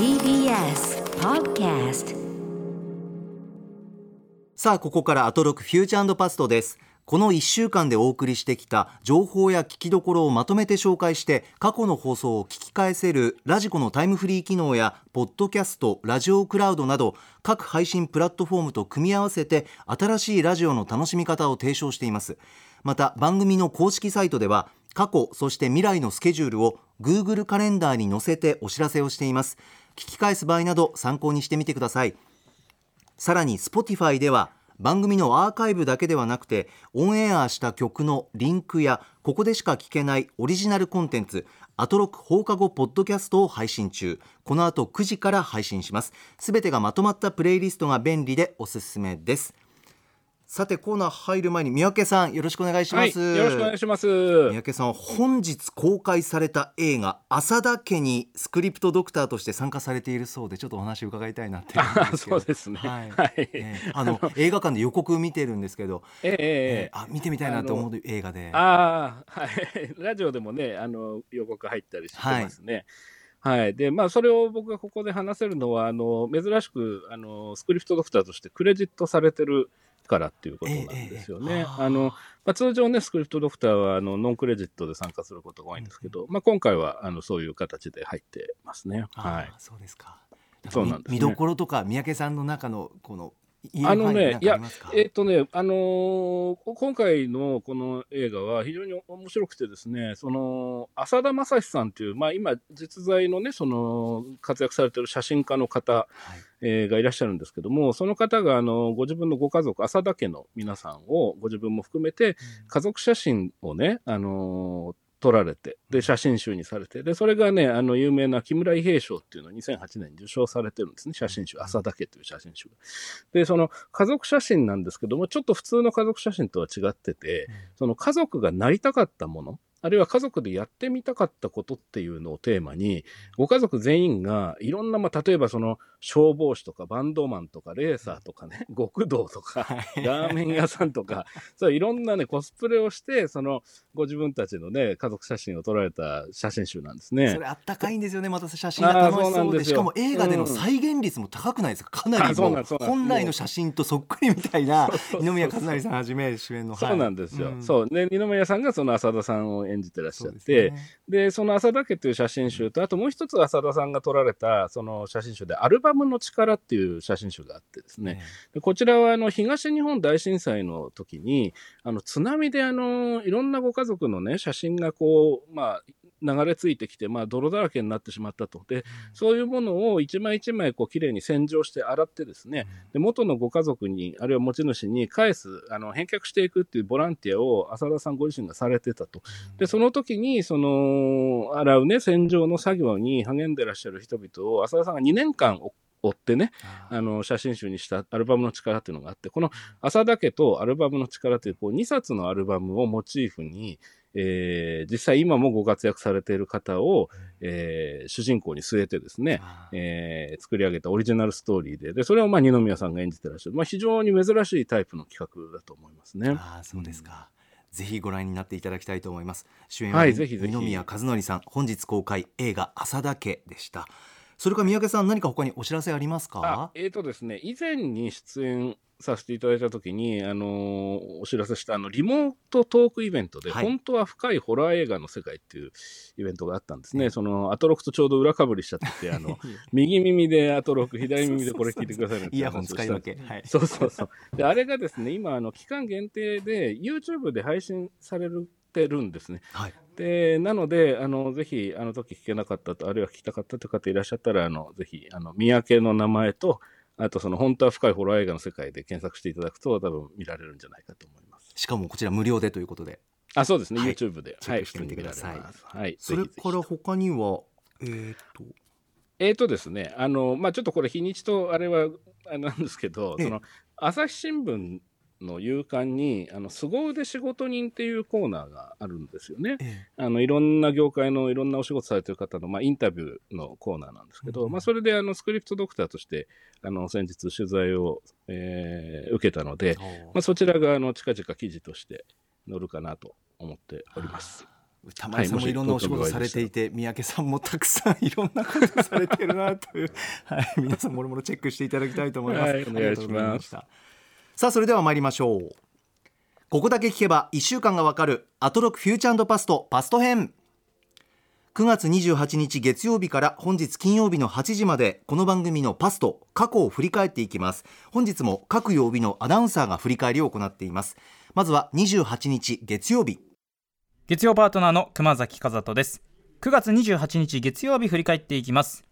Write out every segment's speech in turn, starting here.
TBS Podcast さあここからアトロクフューチャーパストです。この1週間でお送りしてきた情報や聞きどころをまとめて紹介して過去の放送を聞き返せるラジコのタイムフリー機能やポッドキャストラジオクラウドなど各配信プラットフォームと組み合わせて新しいラジオの楽しみ方を提唱しています。また番組の公式サイトでは過去そして未来のスケジュールを Google カレンダーに載せてお知らせをしています。聞き返す場合など参考にしてみてください。さらに Spotify では番組のアーカイブだけではなくてオンエアした曲のリンクやここでしか聞けないオリジナルコンテンツアトロック放課後ポッドキャストを配信中。この後9時から配信します。すべてがまとまったプレイリストが便利でおすすめです。さてコーナー入る前に三宅さんよろしくお願いします、はい、よろしくお願いします。三宅さんは本日公開された映画浅田家にスクリプトドクターとして参加されているそうでちょっとお話を伺いたいなって そうですね。はいはい。ええあの 映画館で予告見てるんですけど、ええええええあ見てみたいなと思う映画でああ、はい。ラジオでもね、あの、予告入ったりしてますね。はい。で、まあ、それを僕がここで話せるのは、あの、珍しく、あの、スクリプトドクターとしてクレジットされてるからっていうことなんですよね。あの、まあ、通常ね、スクリプトドクターは、あの、ノンクレジットで参加することが多いんですけど、まあ、今回は、あの、そういう形で入ってますね。あはい。そうですかそうなんですね見見どころとか三宅さんの中のこのあのねなんかありますか？えっ、とね、あのーこ今回のこの映画は非常に面白くてですね、その浅田正史さんという、まあ、今、実在のね、その活躍されてる写真家の方、はい。えーがいらっしゃるんですけども、その方があのご自分のご家族、浅田家の皆さんを、ご自分も含めて、家族写真をね、あのー撮られて、で、写真集にされて、で、それがね、あの、有名な木村伊兵衛賞っていうのを2008年に受賞されてるんですね、写真集、浅田家という写真集が。で、その家族写真なんですけども、ちょっと普通の家族写真とは違ってて、その家族がなりたかったもの、あるいは家族でやってみたかったことっていうのをテーマに、ご家族全員がいろんな、まあ、例えばその消防士とかバンドマンとかレーサーとかね、極道とか、ラーメン屋さんとか、そういろんなね、コスプレをして、そのご自分たちのね、家族写真を撮られた写真集なんですね。それあったかいんですよねまた写真が楽しそうで。んですよ。しかも映画でのうん。再現率も高くないですか？かなり本来の写真とそっくりみたいな二宮和也さんはじめ主演のそうなんですよ。はいそう。で、二宮さんがその浅田さんを演じてらっしゃって、でね。その浅田家という写真集と、あともう一つ浅田さんが撮られたその写真集で、アルバムの力っていう写真集があってですね、でこちらはあの東日本大震災の時に、あの津波であのいろんなご家族のね、写真がこう、まあ、流れ着いてきて、まあ、泥だらけになってしまったと。で、そういうものを一枚一枚こう綺麗に洗浄して洗ってですね、で元のご家族に、あるいは持ち主に返す、あの返却していくっていうボランティアを浅田さんご自身がされてたと。で、その時に、その、洗うね、洗浄の作業に励んでらっしゃる人々を、浅田さんが2年間追追ってね、あの、写真集にしたアルバムの力っていうのがあって、この浅田家とアルバムの力っていう、こう、2冊のアルバムをモチーフに、えー実際今もご活躍されている方を、えー主人公に据えてですね、えー作り上げたオリジナルストーリーで、で、それをまあ二宮さんが演じてらっしゃる。まあ非常に珍しいタイプの企画だと思いますね。あーそうですか、ぜひご覧になっていただきたいと思います。主演ははい二宮和也さん。本日公開映画浅田家でしたそれから三宅さん何か他にお知らせありますあか、えーとですね、以前に出演させていただいたときに、あのーお知らせしたあのリモートトークイベントで、はい。本当は深いホラー映画の世界っていうイベントがあったんですね。ええそのアトロクとちょうど裏かぶりしちゃってて、あの 右耳でアトロク、左耳でこれ聞いてくださいねってイヤホン話をしたんです。使い分け、はい、そうそうそう。で、あれがですね、今、あの、期間限定で、YouTube で配信されてるんですね。はい。で、なので、あの、ぜひ、あの時聞けなかったと、あるいは聞きたかったという方いらっしゃったら、あの、ぜひ、あの、三宅の名前と、あと、その、本当は深いホラー映画の世界で検索していただくと、多分見られるんじゃないかと思います。しかもこちら無料でということで。あ、そうですね、はい。YouTube で。チェックしてみてください。はい。それから他にはえー、と。えーとですね、あの、まあ、ちょっとこれ日にちとあれは、あれなんですけど、ええ。その、朝日新聞の夕刊に、あの、凄腕仕事人っていうコーナーがあるんですよね。えあの、いろんな業界のいろんなお仕事されてる方の、まあ、インタビューのコーナーなんですけど、うんまあ、それで、あの、スクリプトドクターとして、あの、先日取材を、えー受けたので、えまあ、そちらが、あの、近々記事として載るかなと思っております。玉井さんもいろんなお仕事されていて、三宅さんもたくさん いろんなことされてるなという、はい、皆さんもろもろチェックしていただきたいと思います。はいお願いしますさあそれでは参りましょう。ここだけ聞けば1週間がわかるアトロクフューチャーパストパスト編。9月28日月曜日から本日金曜日の8時までこの番組のパスト過去を振り返っていきます。本日も各曜日のアナウンサーが振り返りを行っています。まずは28日月曜日。月曜パートナーの熊崎和人です。9月28日月曜日振り返っていきます。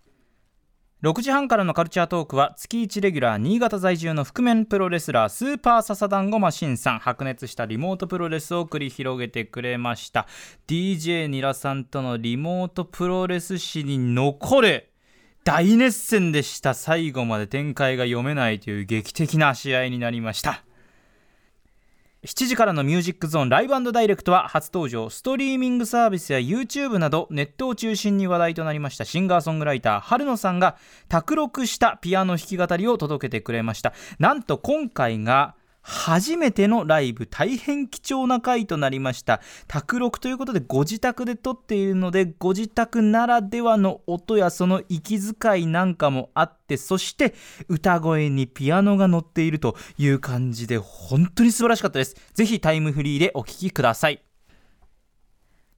6時半からのカルチャートークは月1レギュラー新潟在住の覆面プロレスラースーパーササダンゴマシンさん白熱したリモートプロレスを繰り広げてくれました。DJ ニラさんとのリモートプロレス史に残る大熱戦でした。最後まで展開が読めないという劇的な試合になりました。7時からのミュージックゾーンライブダイレクトは初登場。ストリーミングサービスや YouTube などネットを中心に話題となりました。シンガーソングライター春野さんが卓録したピアノ弾き語りを届けてくれました。なんと今回が初めてのライブ大変貴重な回となりました。卓録ということでご自宅で撮っているのでご自宅ならではの音やその息遣いなんかもあってそして歌声にピアノが乗っているという感じで本当に素晴らしかったです。ぜひタイムフリーでお聴きください。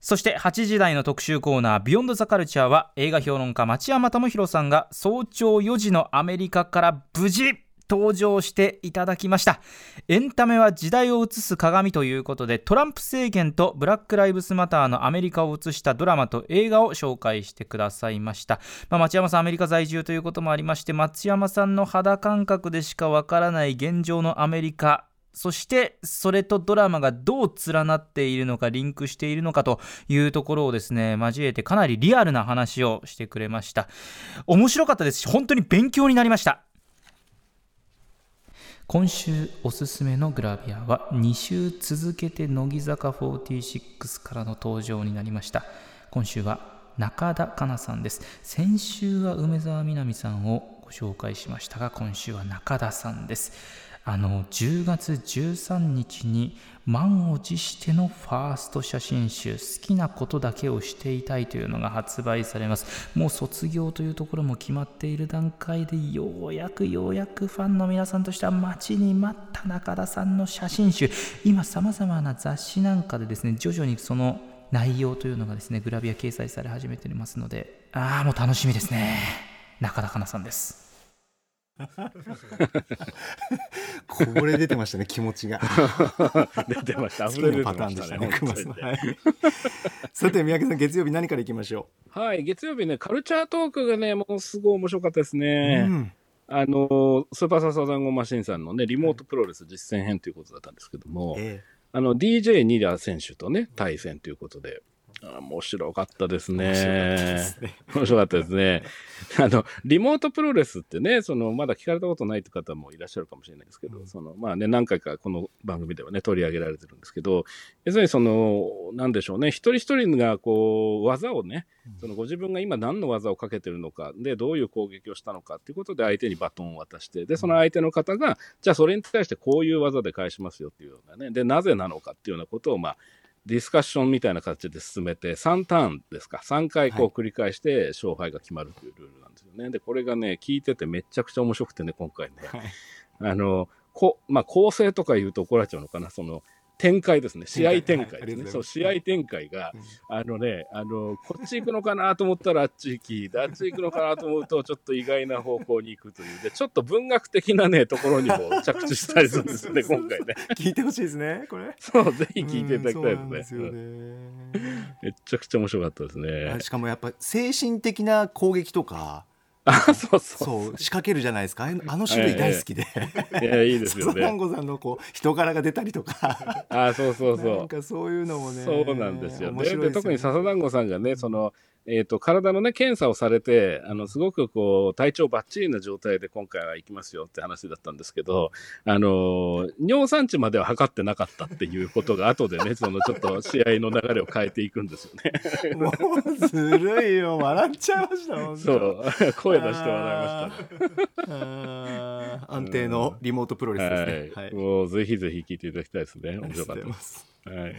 そして8時台の特集コーナー「ビヨンドザカルチャーは映画評論家町山智博さんが早朝4時のアメリカから無事登場していただきました。エンタメは時代を映す鏡ということでトランプ政権とブラック・ライブスマターのアメリカを映したドラマと映画を紹介してくださいました、まあ、町山さんアメリカ在住ということもありまして松山さんの肌感覚でしかわからない現状のアメリカそしてそれとドラマがどう連なっているのかリンクしているのかというところをですね交えてかなりリアルな話をしてくれました。面白かったですし本当に勉強になりました。今週おすすめのグラビアは2週続けて乃木坂46からの登場になりました。今週は中田香奈さんです。先週は梅澤美波さんをご紹介しましたが今週は中田さんです。あの10月13日に満を持してのファースト写真集好きなことだけをしていたいというのが発売されます。もう卒業というところも決まっている段階でようやくようやくファンの皆さんとしては待ちに待った中田さんの写真集。今さまざまな雑誌なんかでですね徐々にその内容というのがですねグラビア掲載され始めていますのでああもう楽しみですね。中田香奈さんです。これ出てましたね気持ちが。出てました。溢れ出てなパターンでましたたね。熊さ て三宅さん月曜日何からいきましょはい、月曜日ね、カルチャートークがね、もうすごい面白かったですう、ね。うん。あの、スーパーササダンゴマシンさんのね、リモートプロレス実践編ということだったんですけども、えあの、DJ ニラ選手とね、対戦ということで、あ面白かったですね。面白かったですね。あの、リモートプロレスってね、その、まだ聞かれたことないって方もいらっしゃるかもしれないですけど、うんその、まあね、何回かこの番組ではね、取り上げられてるんですけど、要するにその、なんでしょうね、一人一人がこう、技をね、そのご自分が今何の技をかけてるのか、で、どういう攻撃をしたのかっていうことで相手にバトンを渡して、で、その相手の方が、じゃあそれに対してこういう技で返しますよっていうようなね、で、なぜなのかっていうようなことを、まあ、ディスカッションみたいな形で進めて、3ターンですか、3回こうはい繰り返して勝敗が決まるというルールなんですよね。で、これがね、聞いててめちゃくちゃ面白くてね、今回ね。はいあの、こまあ、構成とか言うと怒られちゃうのかな、その、展開ですね。試合展開ですね。はいそう、試合展開が、あのね、あの、こっち行くのかなと思ったらあっち行き、であっち行くのかなと思うと、ちょっと意外な方向に行くという、で、ちょっと文学的なね、ところにも着地したりするんですよね、今回ね。聞いてほしいですねこれそう、ぜひ聞いていただきたいですね。めちゃくちゃ面白かったですねあ。しかもやっぱ精神的な攻撃とかあ、そうそう。そう仕掛けるじゃないですかあの種類大好きで、いや、いいですよね。サザンゴさんのこう人柄が出たりとかあ、そうそうそう。なんかそういうのもねそうなんですよねで特に笹団子さんがね、その、えっ、と、体のね、検査をされて、あの、すごくこう、体調バッチリな状態で今回は行きますよって話だったんですけど、あの、尿酸値までは測ってなかったっていうことが後でね、そのちょっと試合の流れを変えていくんですよね。もうずるいよ。笑っちゃいましたそう、声出して笑いました 安定のリモートプロレスですね。はい、もうぜひぜひ聞いていただきたいですね。面白かったです。す。はい。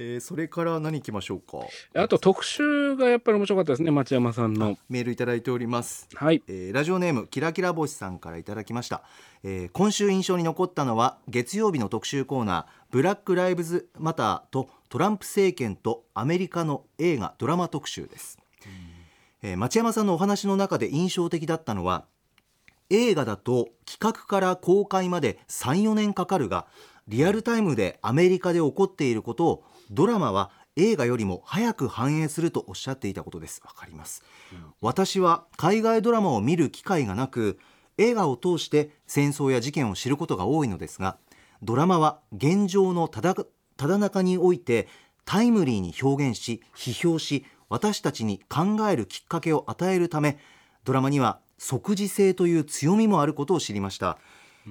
えーそれから何行きましょうか？あと特集がやっぱり面白かったですね、町山さんの。メールいただいております。はい。えーラジオネームキラキラ星さんからいただきました、えー今週印象に残ったのは月曜日の特集コーナーブラック・ライブズ・マターとトランプ政権とアメリカの映画ドラマ特集です、えー町山さんのお話の中で印象的だったのは映画だと企画から公開まで34年かかるがリアルタイムでアメリカで起こっていることをドラマは映画よりも早く反映するとおっしゃっていたことです。わかります、私は海外ドラマを見る機会がなく映画を通して戦争や事件を知ることが多いのですがドラマは現状のただただ中においてタイムリーに表現し批評し私たちに考えるきっかけを与えるためドラマには即時性という強みもあることを知りました、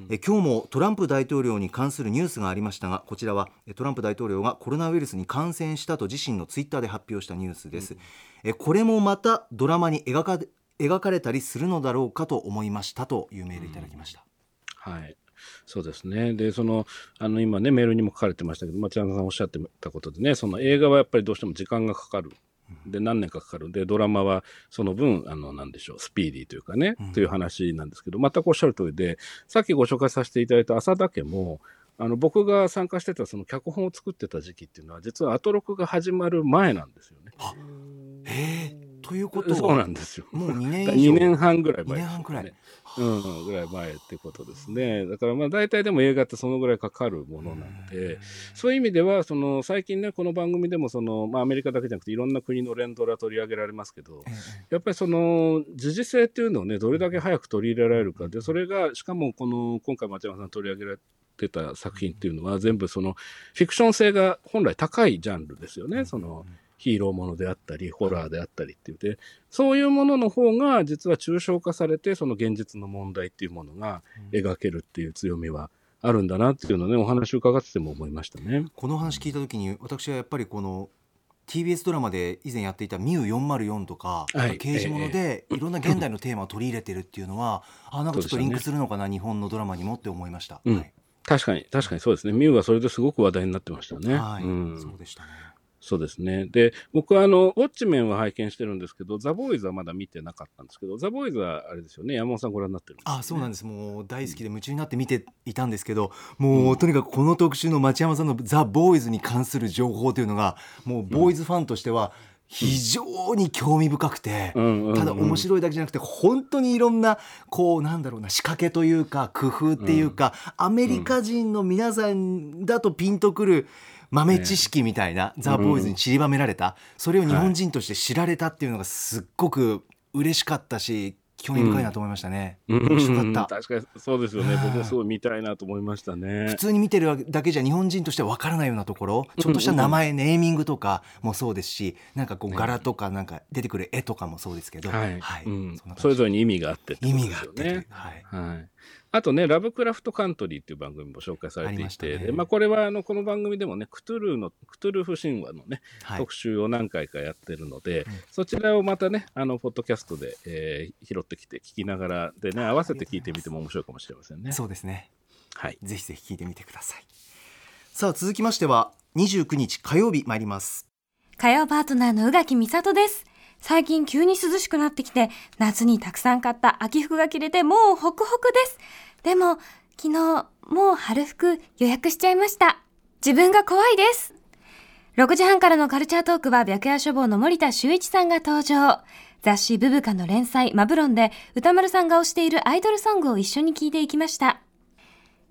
え今日もトランプ大統領に関するニュースがありましたがこちらはえトランプ大統領がコロナウイルスに感染したと自身のツイッターで発表したニュースです、えこれもまたドラマに描か描かれたりするのだろうかと思いましたというメールいただきました、はい。そうですね。で、その、あの、今ね、メールにも書かれてましたけど、町山さんおっしゃってたことでね、その映画はやっぱりどうしても時間がかかる。で、何年かかかる。で、ドラマはその分、あの、なんでしょう、スピーディーというかね、という話なんですけど、全くおっしゃる通りで、さっきご紹介させていただいた浅田家も、あの、僕が参加してたその脚本を作ってた時期っていうのは、実はアトロクが始まる前なんですよね。えーということはそうなんですよ。もう2年以上。2年半ぐらい前二年半くらい。うん、ぐらい前ってことですね。だからまあ大体でも映画ってそのぐらいかかるものなので、そういう意味では、その最近ね、この番組でもその、まあアメリカだけじゃなくていろんな国の連ドラ取り上げられますけど、やっぱりその時事性っていうのをね、どれだけ早く取り入れられるかで、それが、しかもこの、今回町山さん取り上げられてた作品っていうのは全部そのフィクション性が本来高いジャンルですよね。そのヒーローものであったり、ホラーであったりっていうで、そういうものの方が実は抽象化されて、その現実の問題っていうものが描けるっていう強みはあるんだなっていうのをね、お話を伺ってても思いましたね。この話聞いた時に私はやっぱりこの TBS ドラマで以前やっていた「ミュー404」とか、はい刑事ものでいろんな現代のテーマを取り入れてるっていうのは、あなんかちょっとリンクするのかな、日本のドラマにもって思いました。うんはい確かに、確かにそうですね。ミュウはそれですごく話題になってましたね。はいうんそうでしたね。そうですね。で、僕はあの、ウォッチメンは拝見してるんですけど、ザ・ボーイズはまだ見てなかったんですけど、ザ・ボーイズはあれですよね、山本さんご覧になってるんですよね。あそうなんです。もう大好きで夢中になって見ていたんですけどもう、とにかくこの特集の町山さんの「ザ・ボーイズ」に関する情報というのがもうボーイズファンとしては非常に興味深くて、ただ面白いだけじゃなくて本当にいろんなこうなんだろうな仕掛けというか工夫っていうか、アメリカ人の皆さんだとピンとくる豆知識みたいな、ザ・ボーイズに散りばめられた、それを日本人として知られたっていうのがすっごく嬉しかったし興味深いなと思いましたね。うん面白かった。確かにそうですよね。はい僕もすごい見たいなと思いましたね普。通に見てるだけじゃ日本人としては分からないようなところちょっとした名前、ネーミングとかもそうですしなんかこう柄とかなんか出てくる絵とかもそうですけど、はい。はいうんそれぞれに意味があってってこと意味があって。はい、はい。あとね、ラブクラフトカントリーっていう番組も紹介されていて、まねでまあ、これはあのこの番組でもね、クトゥルーの、クトゥルフ神話のね、はい特集を何回かやってるので、そちらをまたね、あの、ポッドキャストで、えー拾ってきて聞きながらでね、合わせて聞いてみても面白いかもしれませんね。そうですねはい。ぜひぜひ聞いてみてくださいさあ続きましては29日火曜日参ります火曜パートナーの宇垣美里です。最近急に涼しくなってきて、夏にたくさん買った秋服が着れてもうホクホクです。でも、昨日、もう春服予約しちゃいました。自分が怖いです。6時半からのカルチャートークは白夜処方の森田修一さんが登場。雑誌ブブカの連載マブロンで歌丸さんが推しているアイドルソングを一緒に聴いていきました。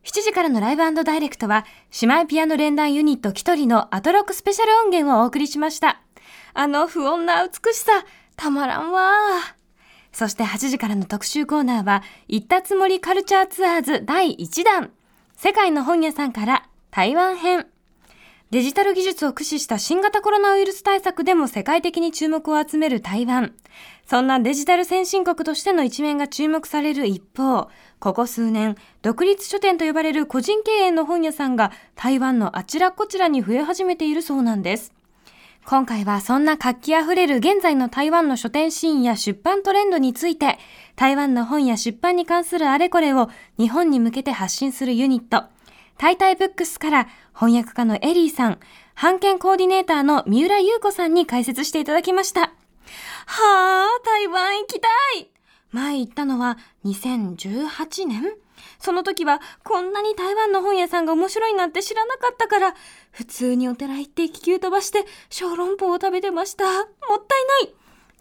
7時からのライブダイレクトは、姉妹ピアノ連弾ユニットキトリのアトロックスペシャル音源をお送りしました。あの不穏な美しさ、たまらんわーそして8時からの特集コーナーは、行ったつもりカルチャーツアーズ第1弾。世界の本屋さんから台湾編。デジタル技術を駆使した新型コロナウイルス対策でも世界的に注目を集める台湾。そんなデジタル先進国としての一面が注目される一方、ここ数年、独立書店と呼ばれる個人経営の本屋さんが台湾のあちらこちらに増え始めているそうなんです。今回はそんな活気あふれる現在の台湾の書店シーンや出版トレンドについて、台湾の本や出版に関するあれこれを日本に向けて発信するユニット、タイタイブックスから翻訳家のエリーさん、版権コーディネーターの三浦優子さんに解説していただきました。はあ、台湾行きたい。前行ったのは2018年？その時はこんなに台湾の本屋さんが面白いなんて知らなかったから、普通にお寺行って気球飛ばして小籠包を食べてました。もったいない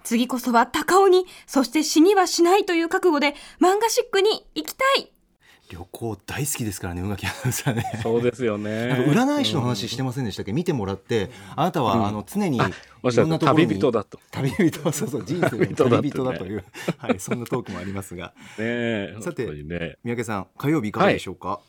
次こそは高尾に、そして死にはしないという覚悟で漫画シックに行きたい旅行大好きですからね宇垣アナウンサーね。そうですよね。占い師の話してませんでしたっけ、見てもらってあなたは、うん。あの常にいろんなところに旅人だと。旅人そうそう人生の 旅人だというはいそんなトークもありますが。ねえ、さて。三宅さん火曜日いかがでしょうか、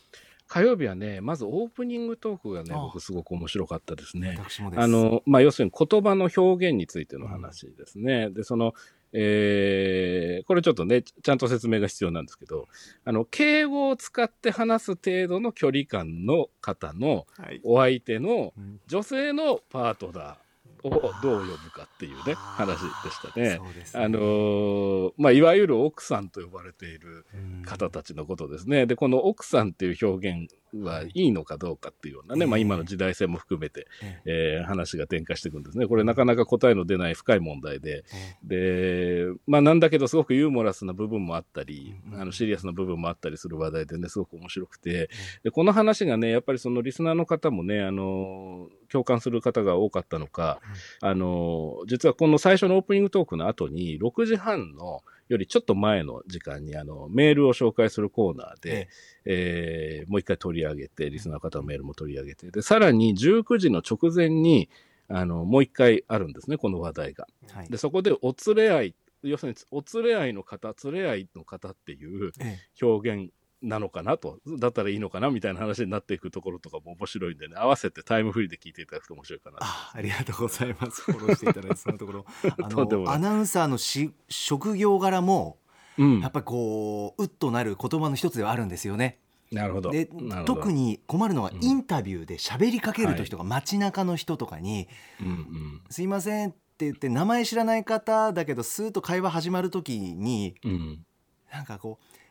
火曜日はね、まずオープニングトークがね、あ。僕すごく面白かったですね。私もです。あの、まあ、要するに言葉の表現についての話ですね。で、その、えーこれちょっとね、ちちゃんと説明が必要なんですけど、あの、敬語を使って話す程度の距離感の方のはいお相手のうん女性のパートナーをどう呼ぶかっていうね、話でしたね。そうですねあのーまあ、いわゆる奥さんと呼ばれているうん方たちのことですね。で、この奥さんっていう表現はい。い。のかどうかってい。うようなね、まあええ。今の時代性も含めて、ええ。えー話が展開していくんですね。これなかなか答えの出ない深い問題で、で、まあなんだけどすごくユーモラスな部分もあったり、うん。あのシリアスな部分もあったりする話題でね、すごく面白くて、で、この話がね、やっぱりそのリスナーの方もね、あの、共感する方が多かったのか、あの、実はこの最初のオープニングトークの後に、6時半のよりちょっと前の時間に、あの、メールを紹介するコーナーで、えーもう一回取り上げて、リスナーの方のメールも取り上げて、で、さらに19時の直前に、あの、もう一回あるんですね、この話題が。はい。で、そこで、お連れ合い、要するに、お連れ合いの方、連れ合いの方っていうえ。表現なのかなと、だったらいいのかなみたいな話になっていくところとかも面白いんでね、合わせてタイムフリーで聞いていただくと面白いかなと。あありがとうございます。フォローしていただいてそのところ。あのアナウンサーのし職業柄もうん。やっぱりこううっとなる言葉の一つではあるんですよね。なるほど。で特、に困るのはうん。インタビューで喋りかけると人が街中の人とかにうんうん「すいません」って言って名前知らない方だけどスーッと会話始まる時にうん、なんかこう「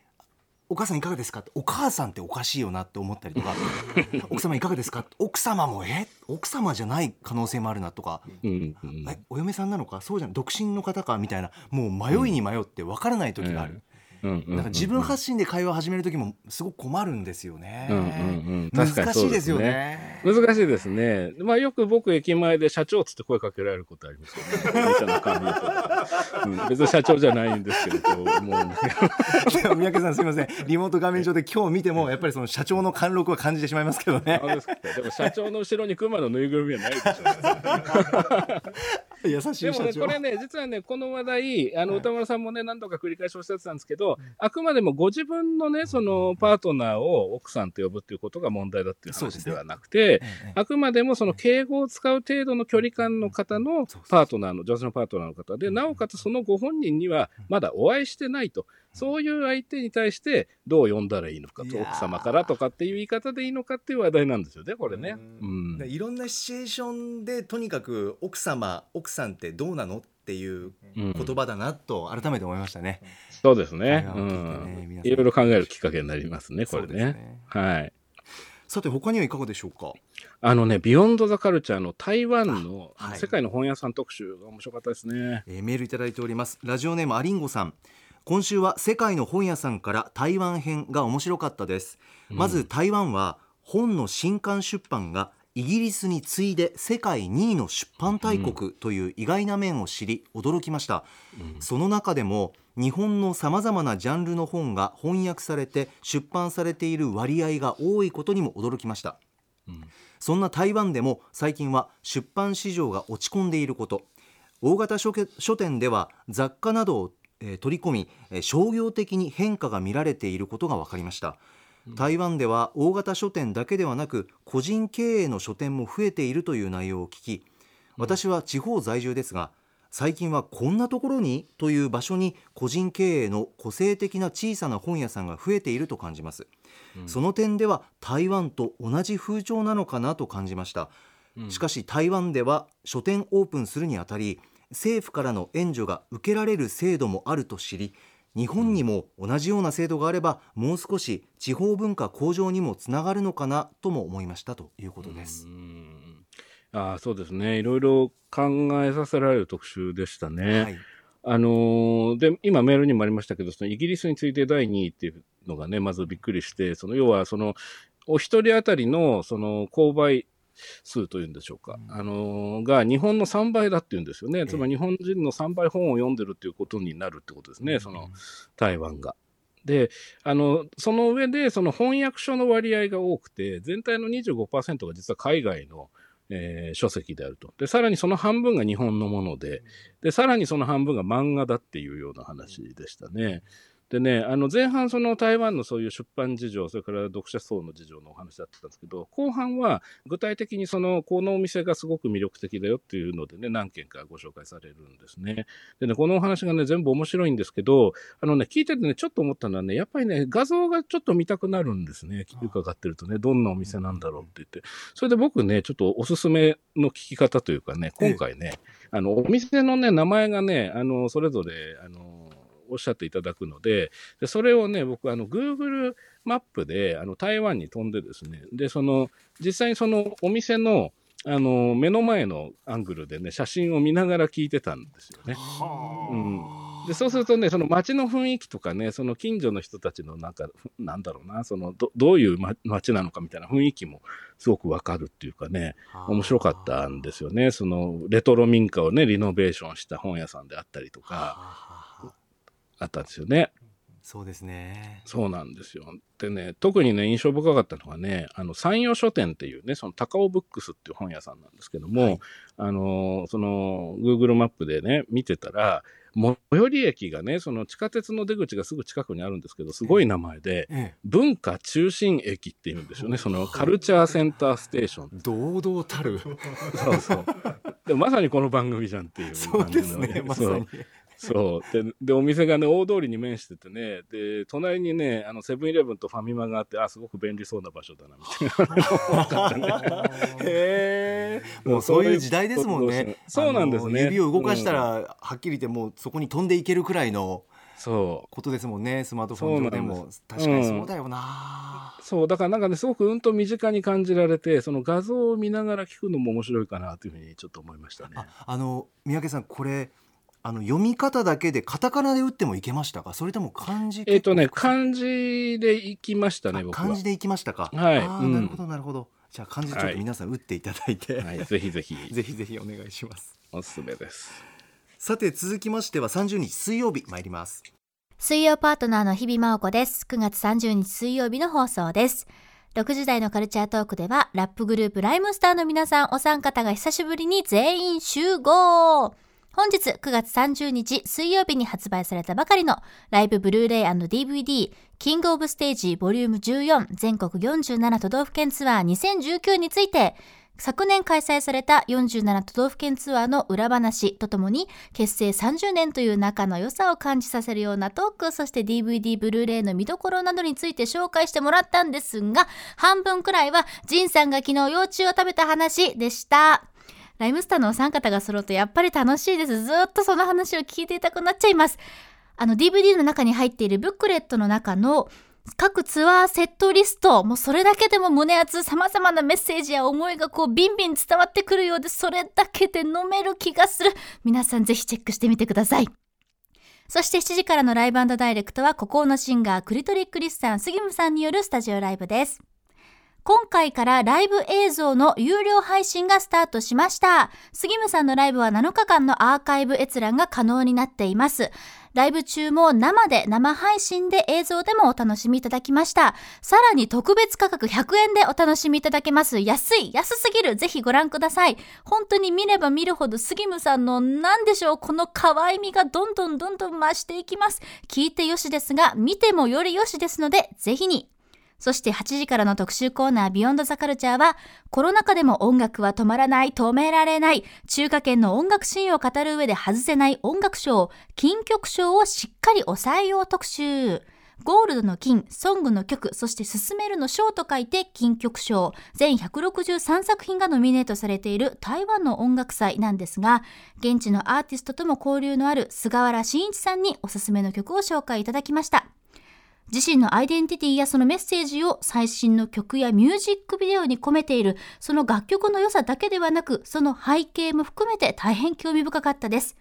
お母さんいかがですか?」って「お母さんっておかしいよな」って思ったりとか「奥様いかがですか?」奥様も「え？奥様じゃない可能性もあるな」とかうんうん。えお嫁さんなのか？そうじゃない。独身の方か？みたいなもう迷いに迷って分からない時がある、なんか自分発信で会話を始める時もすごく困るんですよね、うんうんうん。難しいですよね。難しいですね。まあよく僕駅前で社長っつって声かけられることありますよね。お兄ちゃんの髪とか、うん。別に社長じゃないんですけど、もうね、でも三宅さんすみません。リモート画面上で今日見てもやっぱりその社長の貫禄は感じてしまいますけどね。でも社長の後ろに熊のぬいぐるみはないでしょうね。優しでもね、これね、実はね、この話題、あの、はい。歌丸さんもね、何度か繰り返しおっしゃってたんですけど、あくまでもご自分のね、その、パートナーを奥さんと呼ぶっていうことが問題だっていう話ではなくて、ええあくまでもその敬語を使う程度の距離感の方のパートナーの、女性のパートナーの方で、なおかつそのご本人にはまだお会いしてないと、そういう相手に対してどう呼んだらいいのかと、奥様からとかっていう言い方でいいのかっていう話題なんですよね、これね。うんでいろんなシチュエーションでとにかく奥様奥さんってどうなのっていううん言葉だなと改めて思いましたね。そうですね。ねん。皆さんいろいろ考えるきっかけになりますね、これそうですね。はい。さて他にはいかがでしょうか？あのね、ビヨンド・ザ・カルチャーの台湾の世界の本屋さん特集が面白かったですね。えーメールいただいておりますラジオネームアリンゴさん今週は世界の本屋さんから台湾編が面白かったです、まず台湾は本の新刊出版がイギリスに次いで世界2位の出版大国という意外な面を知り驚きました、その中でも日本のさまざまなジャンルの本が翻訳されて出版されている割合が多いことにも驚きました。そんな台湾でも最近は出版市場が落ち込んでいること。大型書け書店では雑貨などを、えー取り込み、えー商業的に変化が見られていることが分かりました。台湾では大型書店だけではなく個人経営の書店も増えているという内容を聞き私は地方在住ですが最近はこんなところにという場所に個人経営の個性的な小さな本屋さんが増えていると感じます、その点では台湾と同じ風潮なのかなと感じました、しかし台湾では書店オープンするにあたり政府からの援助が受けられる制度もあると知り日本にも同じような制度があればもう少し地方文化向上にもつながるのかなとも思いましたということです。うんああ、そうですね。いろいろ考えさせられる特集でしたね。はいあのーで、今メールにもありましたけど、そのイギリスに次いで第2位っていうのがね、まずびっくりして、その要はその、お一人当たりのその購買数というんでしょうか、あのーが日本の3倍だっていうんですよね。つまり日本人の3倍本を読んでるっていうことになるってことですね、その台湾が。で、あの、その上で、その翻訳書の割合が多くて、全体の25%が実は海外の、えー書籍であると。で、さらにその半分が日本のもので、で、さらにその半分が漫画だっていうような話でしたね。でね、あの前半その台湾のそういう出版事情、それから読者層の事情のお話だったんですけど、後半は具体的にその、このお店がすごく魅力的だよっていうのでね、何件かご紹介されるんですね。でね、このお話がね、全部面白いんですけど、あのね、聞いててね、ちょっと思ったのはね、やっぱりね、画像がちょっと見たくなるんですね。伺ってるとね、どんなお店なんだろうって言って。それで僕ね、ちょっとおすすめの聞き方というかね、今回ね、あの、お店のね、名前がね、あの、それぞれ、あの、おっしゃっていただくので、でそれをね、僕、あの、Google マップで、あの、台湾に飛んでですね、で、その、実際にそのお店の、あの、目の前のアングルでね、写真を見ながら聞いてたんですよね。うん。で、そうするとね、その街の雰囲気とかね、その近所の人たちのなんか、ふなんだろうな、その、どどういう、ま、街なのかみたいな雰囲気もすごくわかるっていうかね、面白かったんですよね。その、レトロ民家をね、リノベーションした本屋さんであったりとか、あったんですよね。そうですね。そうなんですよ。でね、特にね、印象深かったのがね、あの、山陽書店っていうね、その高尾ブックスっていう本屋さんなんですけども、はいあの、その、Google マップでね、見てたら、最寄り駅がね、その地下鉄の出口がすぐ近くにあるんですけど、すごい名前で、え文化中心駅っていうんですよね。そのカルチャーセンターステーション。え、堂々たる。そうそう。でまさにこの番組じゃんっていうそう感じのですね。まさに。そう。で、で、お店がね、大通りに面しててね、で、隣にね、あの、セブンイレブンとファミマがあって、あ、すごく便利そうな場所だな、みたいな。へえ。もうそういう時代ですもんね。そうなんですね指を動かしたら、はっきり言ってもうそこに飛んでいけるくらいのそことですもんね。スマートフォン上でも確かにそうだよな。う。そう。だからなんかね、すごくうんと身近に感じられて、その画像を見ながら聞くのも面白いかな、というふうにちょっと思いましたね。あ、あの三宅さんこれあの読み方だけでカタカナで打ってもいけましたか？それとも漢字。えっ、とね、漢字で行きましたね、あ僕は。漢字でいきましたか？はいあーうんなるほどなるほど。じゃあ漢字ちょっと皆さん打っていただいて、はい、ぜひぜひ、ぜひぜひお願いします。おすすめです。さて続きましては30日水曜日参ります。水曜パートナーの日々真央子です。9月30日水曜日の放送です。6時台のカルチャートークでは、ラップグループライムスターの皆さんお三方が久しぶりに全員集合本日9月30日水曜日に発売されたばかりのライブブルーレイ &DVD キングオブステージボリューム14全国47都道府県ツアー2019について昨年開催された47都道府県ツアーの裏話とともに結成30年という仲の良さを感じさせるようなトークそして DVD ブルーレイの見どころなどについて紹介してもらったんですが半分くらいはジンさんが昨日幼虫を食べた話でした。ライムスターのお三方が揃うとやっぱり楽しいですずっとその話を聞いていたくなっちゃいますあの DVD の中に入っているブックレットの中の各ツアーセットリスト、もうそれだけでも胸熱、様々なメッセージや思いがこうビンビン伝わってくるようで、それだけで飲める気がする。皆さんぜひチェックしてみてください。そして7時からのライブダイレクトは、孤高のシンガー、クリトリック・リスさん、杉ムさんによるスタジオライブです。今回からライブ映像の有料配信がスタートしました。杉ムさんのライブは7日間のアーカイブ閲覧が可能になっています。ライブ中も生で生配信で映像でもお楽しみいただきました。さらに特別価格100円でお楽しみいただけます。安い、安すぎる。ぜひご覧ください。本当に見れば見るほど杉ムさんの何でしょう、この可愛みがどんどんどんどん増していきます。聞いてよしですが、見てもよりよしですので、ぜひに。そして8時からの特集コーナービヨンドザカルチャーはコロナ禍でも音楽は止まらない、止められない、中華圏の音楽シーンを語る上で外せない音楽賞、金曲賞をしっかり抑えよう特集。ゴールドの金、ソングの曲、そして進めるの賞と書いて金曲賞。全163作品がノミネートされている台湾の音楽祭なんですが、現地のアーティストとも交流のある菅原慎一さんにおすすめの曲を紹介いただきました。自身のアイデンティティやそのメッセージを最新の曲やミュージックビデオに込めているその楽曲の良さだけではなくその背景も含めて大変興味深かったです。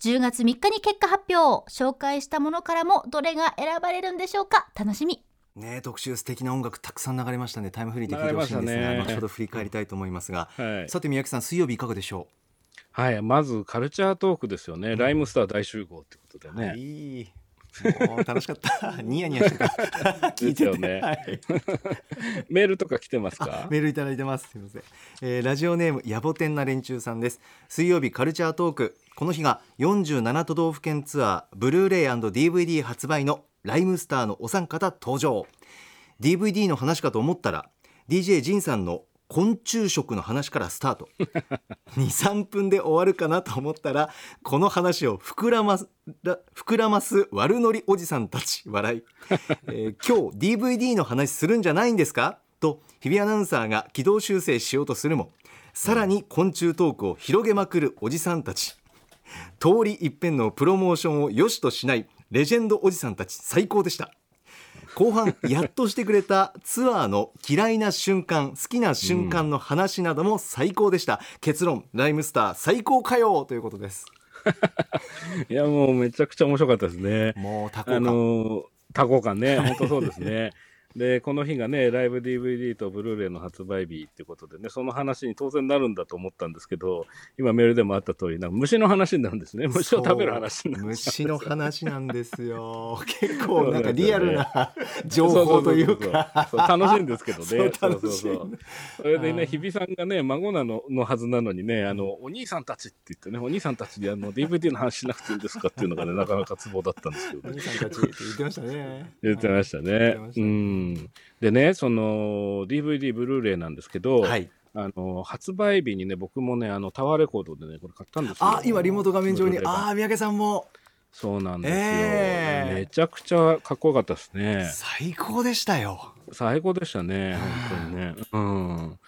10月3日に結果発表。紹介したものからもどれが選ばれるんでしょうか。楽しみ。ね特集素敵な音楽たくさん流れましたね。タイムフリーで聞いてほしいんですが、ね。後ほど振り返りたいと思いますが、はい。さて宮城さん水曜日いかがでしょはい、まずカルチャートークですよね、ライムスター大集合ってことでう、ね、いい楽しかった。ニヤニヤしてた。聞いてて、ね。はい。メールとか来てますあかメールいただいてます。すみません、えーラジオネーム野暮天な連中さんです。水曜日カルチャートーク。この日が47都道府県ツアーブルーレイ &DVD 発売のライムスターのお三方登場。DVD の話かと思ったら DJ ジンさんの昆虫食の話からスタート。23分で終わるかなと思ったらこの話を膨らます膨らます悪ノリおじさんたち笑い、えー今日 DVD の話するんじゃないんですか？と日比アナウンサーが軌道修正しようとするもさらに昆虫トークを広げまくるおじさんたち。通り一遍のプロモーションを良しとしないレジェンドおじさんたち最高でした。後半やっとしてくれたツアーの嫌いな瞬間好きな瞬間の話なども最高でした、結論ライムスター最高かよということです いや、もうめちゃくちゃ面白かったですね。もうタコか、あの感ね、本当そうですね。で、この日がね、ライブ DVD とブルーレイの発売日ってことでね、その話に当然なるんだと思ったんですけど、今メールでもあった通り、なんか虫の話になるんですね。虫を食べる話になる。虫の話なんですよ。結構なんかリアルな情報というか。楽しいんですけどね。そう楽しいそうそうそれでね、日比さんがね、孫なののはずなのにね、あの、お兄さんたちって言ってね、お兄さんたちにあの DVD の話しなくていいんですかっていうのがね、なかなかツボだったんですけどお兄さんたちって言ってましたね。言ってました言ね。うん。でね、その DVD、ブルーレイなんですけど、はい。あの発売日にね、僕もね、あのタワーレコードでね、これ買ったんですよ。あ今リモート画面上に。ああ三宅さんも。そうなんですよ、ええめちゃくちゃかっこよかったですね。最高でしたよ。最高でしたね、本当にね。うん。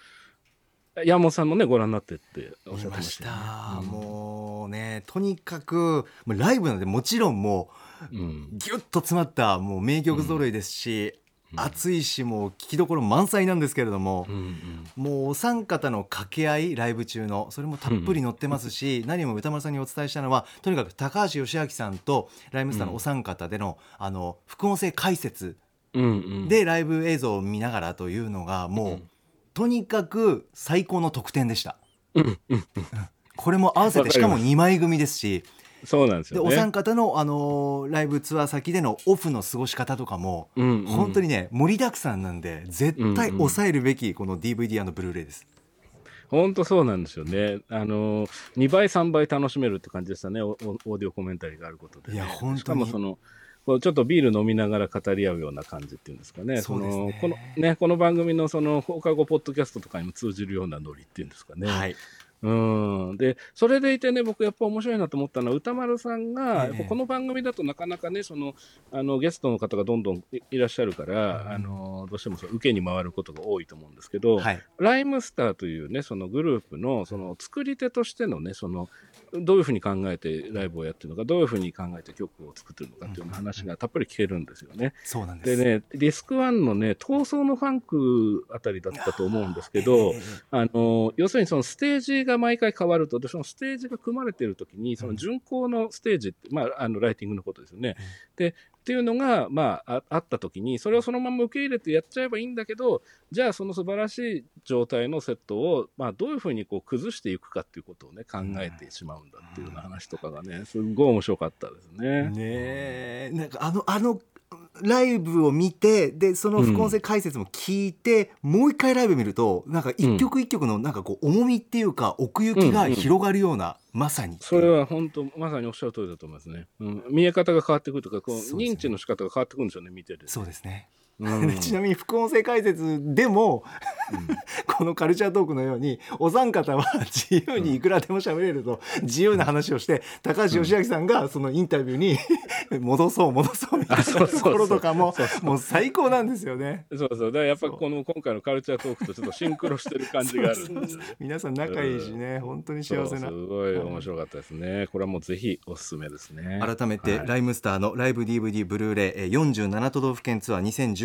山本さんもね、ご覧になってっておっしゃって見ましたよね、た。もうねとにかくライブなんでもちろんもううん。ギュッと詰まったもう名曲揃いですし、うん。熱いしもう聴きどころ満載なんですけれどもう、んもうお三方の掛け合いライブ中のそれもたっぷり載ってますし、何も歌丸さんにお伝えしたのはとにかく高橋義明さんとライムスターのお三方での,、あの副音声解説でライブ映像を見ながらというのがもう、うん。とにかく最高の得点でした。これも合わせてしかも2枚組ですしそうなんですよね。でお三方の、あのーライブツアー先でのオフの過ごし方とかも、うんうん本当にね盛りだくさんなんで絶対抑えるべきこの DVD& ブルーレイです。本当そうなんですよね。あの2倍3倍楽しめるって感じでしたね。オーディオコメンタリーがあることで、ね。いや本当にしかもそのこうちょっとビール飲みながら語り合うような感じっていうんですかね。そうですねのこのねこの番組のその放課後ポッドキャストとかにも通じるようなノリっていうんですかね。はい、うん、でそれでいてね僕やっぱ面白いなと思ったのは歌丸さんが、ええ。この番組だとなかなかねそのあのゲストの方がどんどんいいらっしゃるから、あのどうしてもその受けに回ることが多いと思うんですけど、はい、ライムスターというねそのグループのその作り手としてのねそのどういうふうに考えてライブをやってるのかどういうふうに考えて曲を作ってるのかっていう話がたっぷり聞けるんですよね。そうなんで。ですねディスクワンのね闘争のファンクあたりだったと思うんですけど、ええあの要するにそのステージが毎回変わるとでそのステージが組まれている時にその巡行のステージって、まあ、あのライティングのことですよね。でっていうのが、まあ、ああった時にそれをそのまま受け入れてやっちゃえばいいんだけどじゃあその素晴らしい状態のセットを、まあ、どういうふうにこう崩していくかっていうことをね考えてしまうんだっていうような話とかがねすごい面白かったですね。ねなんかあのあのライブを見てでその副音声解説も聞いて、もう一回ライブ見るとなんか一曲一曲のなんかこう重みっていうか奥行きが広がるような、まさにそれは本当まさにおっしゃる通りだと思いますね。うん、見え方が変わってくるとかこうね。認知の仕方が変わってくるんですよね見てて。そうですねうん。ちなみに副音声解説でも、このカルチャートークのようにお三方は自由にいくらでも喋れると自由な話をして高橋義明さんがそのインタビューに 戻そう戻そうみたいなところとかももう最高なんですよね。そうそう。だからやっぱこの今回のカルチャートークとちょっとシンクロしてる感じがあるね。皆さん仲いいしね。本当に幸せな。すごい面白かったですね。これはもうぜひおすすめですね。改めて、はい。ライムスターのライブ DVD ブルーレイえー47都道府県ツアー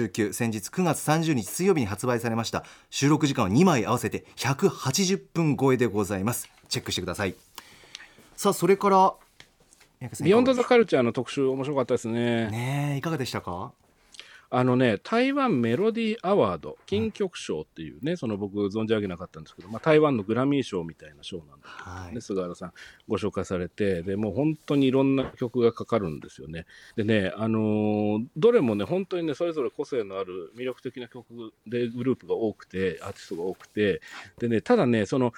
2019先日9月30日水曜日に発売されました。収録時間は2枚合わせて180分超えでございます。チェックしてください。さあそれからビヨンド・ザ・カルチャーの特集面白かったですね。ねえいかがでしたか？あのね、台湾メロディーアワード、金曲賞っていうね、その僕存じ上げなかったんですけど、まあ、台湾のグラミー賞みたいな賞なんだけど、はい。ね、菅原さんご紹介されて、でもう本当にいろんな曲がかかるんですよね。でね、あのーどれもね、本当にね、それぞれ個性のある魅力的な曲でグループが多くて、アーティストが多くて、でね、ただね、その、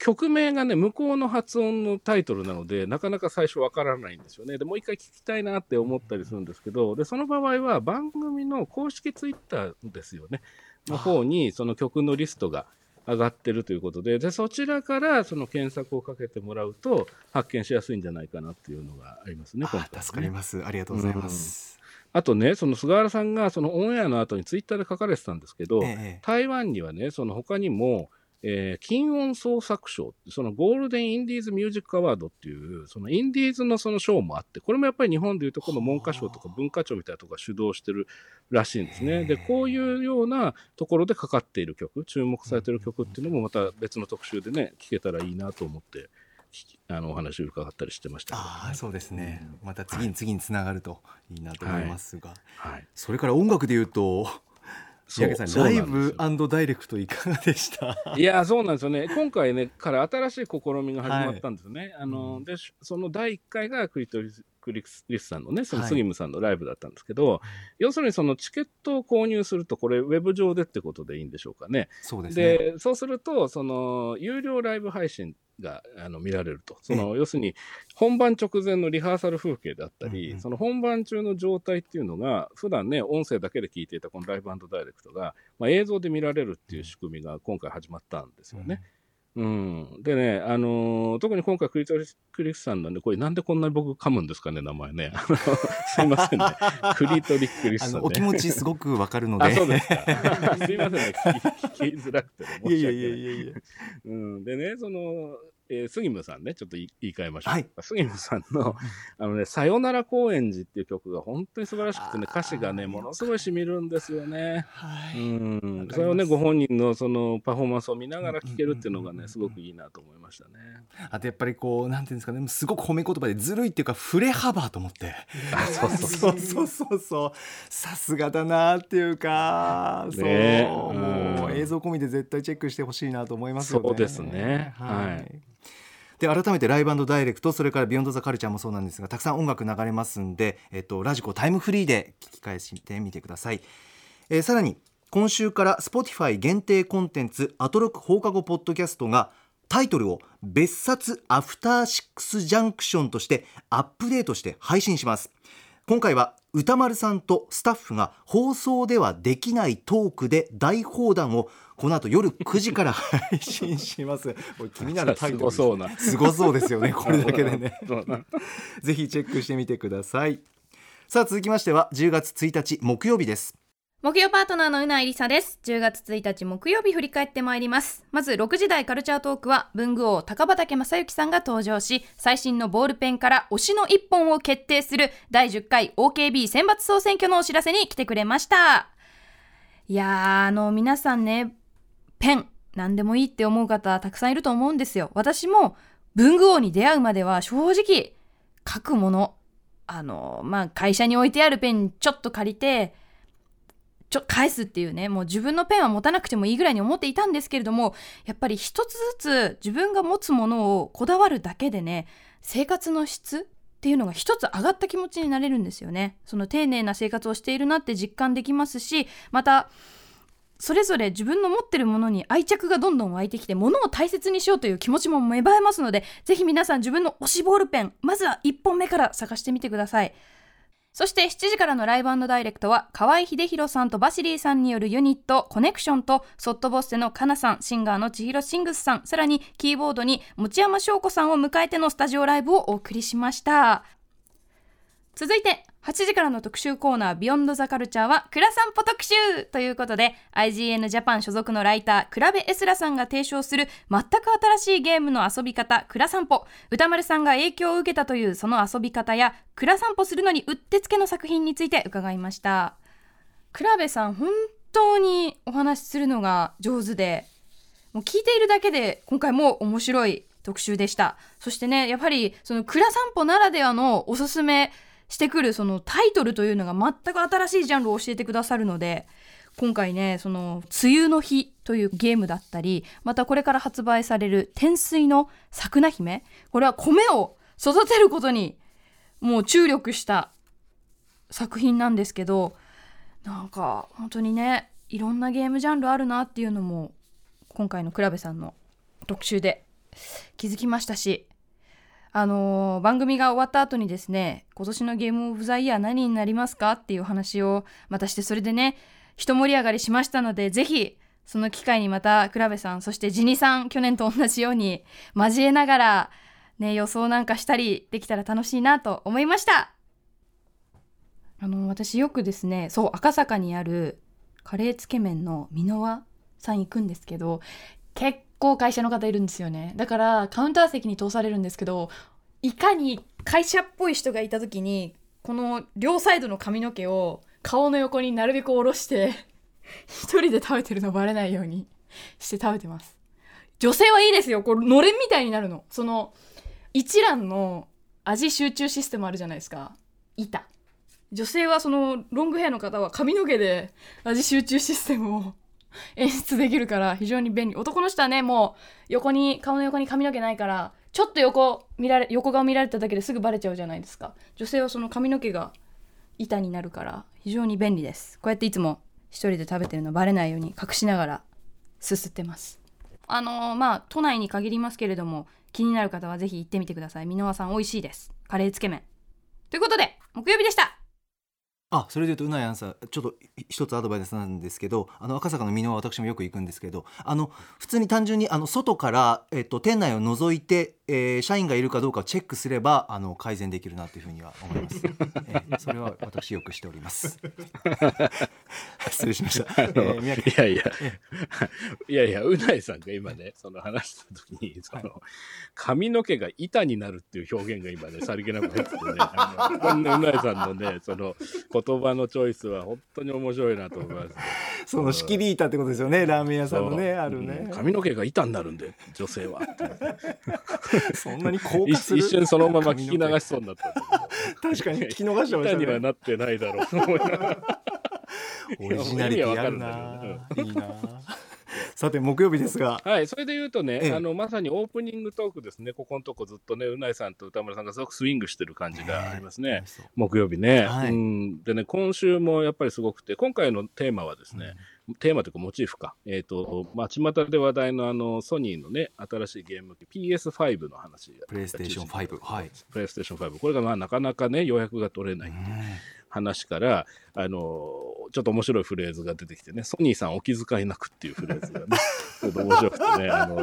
曲名がね、向こうの発音のタイトルなので、なかなか最初わからないんですよね。で、もう一回聞きたいなって思ったりするんですけど、で、その場合は番組の公式ツイッターですよね。の方に、その曲のリストが上がってるということで、で、そちらからその検索をかけてもらうと、発見しやすいんじゃないかなっていうのがありますね、今回ね。あ助かります。ありがとうございます、あとね、その菅原さんがそのオンエアの後にツイッターで書かれてたんですけど、ええ。台湾にはね、その他にも、えー金音創作賞、そのゴールデンインディーズミュージックアワードっていう、そのインディーズのその賞もあって、これもやっぱり日本でいうとこの文科省とか文化庁みたいなところが主導してるらしいんですね。で、こういうようなところでかかっている曲、注目されている曲っていうのもまた別の特集でね、聞けたらいいなと思って、あのお話を伺ったりしてましたね、ああそうですね。また次に次につながるといいなと思いますが、はい。それから音楽で言うとそう三宅さんライブダイレクトいかがでした？いやそうなんですよね、今回ね、から新しい試みが始まったんですよね。あのうん。でその第1回がクリトリスクリスリスさんのね、そのはい。スギムさんのライブだったんですけど、要するにそのチケットを購入すると、これ、ウェブ上でってことでいいんでしょうかね。そうですね。で、そうすると、その有料ライブ配信があの見られると、その要するに本番直前のリハーサル風景であったり、うんうん。その本番中の状態っていうのが、普段ね、音声だけで聞いていたこのライブダイレクトが、まあ、映像で見られるっていう仕組みが今回始まったんですよね。うん、でね、あのー特に今回クリトリスクリスさんなんで、これなんでこんなに僕噛むんですかね、名前ね。すいませんね。クリトリクリスさん、ね。あのお気持ちすごくわかるのであ、そうですか。すいませんね。聞き聞きづらくて、ね、申し訳ないいやいやいやいやうん、でね、その、えー杉村さんね、ちょっと言い換えましょう。はい。杉村さんの、あのね、さよなら高円寺っていう曲が本当に素晴らしくてね、歌詞がね、ものすごい染みるんですよね。はい。うん。それをね、ご本人のそのパフォーマンスを見ながら聴けるっていうのがね、すごくいいなと思いましたね。あとやっぱりこうなんていうんですかねすごく褒め言葉でずるいっていうか振れ幅と思って。あ、そうそうそう。そうそうそうさすがだなっていうかそう、ねもううん映像込みで絶対チェックしてほしいなと思いますよね。そうですね。はい、はいで改めてライブダイレクトそれからビヨンドザカルチャーもそうなんですがたくさん音楽流れますんで、えっと、ラジコタイムフリーで聞き返してみてください、えーさらに今週から Spotify 限定コンテンツアトロク放課後ポッドキャストがタイトルを別冊アフターシックスジャンクションとしてアップデートして配信します。今回は歌丸さんとスタッフが放送ではできないトークで大放談をこの後夜9時から配信します気になるタイトル すごそうな。すごそうですよねこれだけでね ぜひチェックしてみてくださいさあ続きましては10月1日木曜日です木曜パートナーのうないりさです。10月1日木曜日振り返ってまいります。まず6時台カルチャートークは文具王高畑正幸さんが登場し、最新のボールペンから推しの一本を決定する第10回 OKB 選抜総選挙のお知らせに来てくれました。いやー、あの皆さんね、ペン、何でもいいって思う方たくさんいると思うんですよ。私も文具王に出会うまでは正直書くもの、あの、まあ、会社に置いてあるペンちょっと借りて、ちょ返すっていうねもう自分のペンは持たなくてもいいぐらいに思っていたんですけれどもやっぱり一つずつ自分が持つものをこだわるだけでね生活の質っていうのが一つ上がった気持ちになれるんですよねその丁寧な生活をしているなって実感できますしまたそれぞれ自分の持ってるものに愛着がどんどん湧いてきて物を大切にしようという気持ちも芽生えますのでぜひ皆さん自分の推しボールペンまずは1本目から探してみてください。そして7時からのライブダイレクトは河合秀弘さんとバシリーさんによるユニットコネクションとソットボッセのカナさんシンガーの千尋シングスさんさらにキーボードに持山翔子さんを迎えてのスタジオライブをお送りしました。続いて8時からの特集コーナービヨンドザカルチャーはクラ散歩特集ということで IGN ジャパン所属のライタークラベエスラさんが提唱する全く新しいゲームの遊び方クラ散歩。歌丸さんが影響を受けたというその遊び方やクラ散歩するのにうってつけの作品について伺いました。クラベさん本当にお話しするのが上手でもう聞いているだけで今回も面白い特集でした。そしてねやっぱりそのクラ散歩ならではのおすすめしてくるそのタイトルというのが全く新しいジャンルを教えてくださるので今回ねその「梅雨の日」というゲームだったりまたこれから発売される「天水の桜姫」これは米を育てることにもう注力した作品なんですけどなんか本当にねいろんなゲームジャンルあるなっていうのも今回のクラベさんの特集で気づきましたしあのー番組が終わった後にですね今年のゲームオブザイヤー何になりますかっていう話をまたしてそれでね一盛り上がりしましたのでぜひその機会にまた倉部さんそしてジニさん去年と同じように交えながらね予想なんかしたりできたら楽しいなと思いました。あの私よくですねそう赤坂にあるカレーつけ麺の箕輪さん行くんですけど結構構会社の方いるんですよね。だからカウンター席に通されるんですけどいかに会社っぽい人がいた時にこの両サイドの髪の毛を顔の横になるべく下ろして一人で食べてるのバレないようにして食べてます。女性はいいですよ。これのれんみたいになるの。その一覧の味集中システムあるじゃないですか。板。女性はそのロングヘアの方は髪の毛で味集中システムを演出できるから非常に便利。男の人はねもう横に顔の横に髪の毛ないからちょっと横見られ横顔見られただけですぐバレちゃうじゃないですか。女性はその髪の毛が板になるから非常に便利です。こうやっていつも一人で食べてるのバレないように隠しながらすすってます。あのーまあ都内に限りますけれども気になる方はぜひ行ってみてください。箕輪さん美味しいです。カレーつけ麺。ということで木曜日でした。あそれでいうとうなやんさんちょっと一つアドバイスなんですけどあの赤坂の箕輪は私もよく行くんですけどあの普通に単純にあの外から、えっと、店内を覗いて、えー社員がいるかどうかをチェックすればあの改善できるなというふうには思います、えーそれは私よくしております。失礼しました、えーいやいや、いやいや、うないさんが今ね、その話した時に、その、髪の毛が板になるっていう表現が今ね、さりげなく入っててね、こんなうないさんのね、その言葉のチョイスは本当に面白いなと思います。その仕切り板ってことですよねラーメン屋さんのねあるね。うん。髪の毛が板になるんで、女性は。そんなに高一価する？一瞬そのまま聞き流しそうになった。確かに聞き逃してましたね。なってないだろう。オリジナリティあるな。いいな。さて木曜日ですが。はい、それで言うとね、ええ。あのまさにオープニングトークですね、ここのとこずっとね、うないさんと歌村さんがすごくスイングしてる感じがありますね、木曜日ね、はい。うん。でね、今週もやっぱりすごくて、今回のテーマはですね、テーマというかモチーフか、えっ、と、まあ、巷で話題のあのソニーのね、新しいゲーム機 PS5 の話がプレイステーション5はい。プレイステーション5、これがまあなかなかね、予約が取れないっていう話から、あのちょっと面白いフレーズが出てきてね、ソニーさんお気遣いなくっていうフレーズがね、ちょっと面白くてね、あの、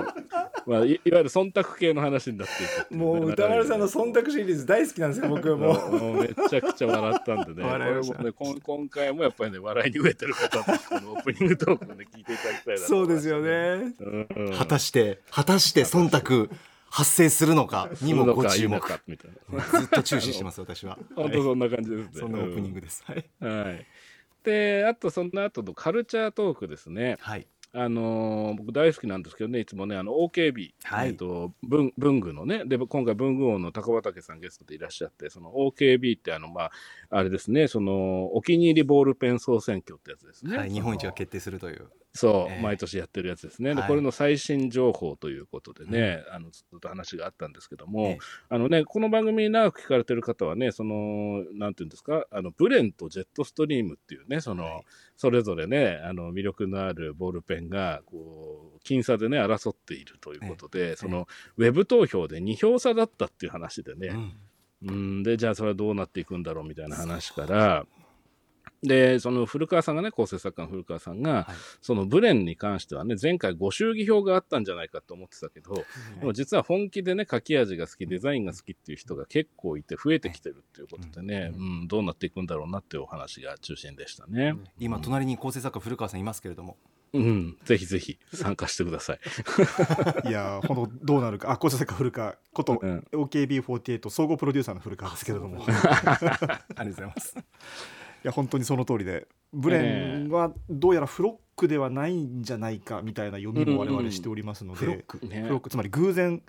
まあ、いいわゆる忖度系の話になっていくっていねもう歌丸さんの忖度シリーズ大好きなんですよ僕はもうもうめちゃくちゃ笑ったんでね、ね今今回もやっぱりね、笑いに飢えてる方は、このオープニングトークをね、聞いていただきたいなとそうですよ。ね。うんうん。果たして果たして忖度発生するのかにもご注目。ずっと注視してます私は 本当そんな感じですね。そんなオープニングですはいはい。で、あとその後のカルチャートークですね。はいあのー僕大好きなんですけどね、いつもね、あの OKB、はいえっと文文具のね、で今回、文具王の高畑さんゲストでいらっしゃって、その OKB ってあの、まあ、あれですね、そのお気に入りボールペン総選挙ってやつですね。はい日本一が決定するというそう、ええ。毎年やってるやつですね、ではい。これの最新情報ということでね、あのずっと話があったんですけども、ええ。あのね、この番組に長く聞かれてる方はね、その、なんていうんですか、あのブレンとジェットストリームっていうね、その、はい。それぞれね、あの魅力のあるボールペンが、こう、僅差でね、争っているということで、その、ウェブ投票で2票差だったっていう話でね、うん。うん、でじゃあそれはどうなっていくんだろうみたいな話からでその古川さんがね構成作家の古川さんが、はい。そのブレンに関してはね前回ご祝儀表があったんじゃないかと思ってたけど、でも実は本気でね書き味が好きデザインが好きっていう人が結構いて増えてきてるっていうことでね、うん。どうなっていくんだろうなっていうお話が中心でしたね。今隣に構成作家古川さんいますけれども。うん、ぜひぜひ参加してください。いやー本当どうなるか。あ構成作家古川こと、うん。OKB48 総合プロデューサーの古川ですけれども。い ありがとうございますや本当にその通りで。ブレンはどうやらフロックではないんじゃないかみたいな読みも我々しておりますので、フロックね。フロック。つまり偶然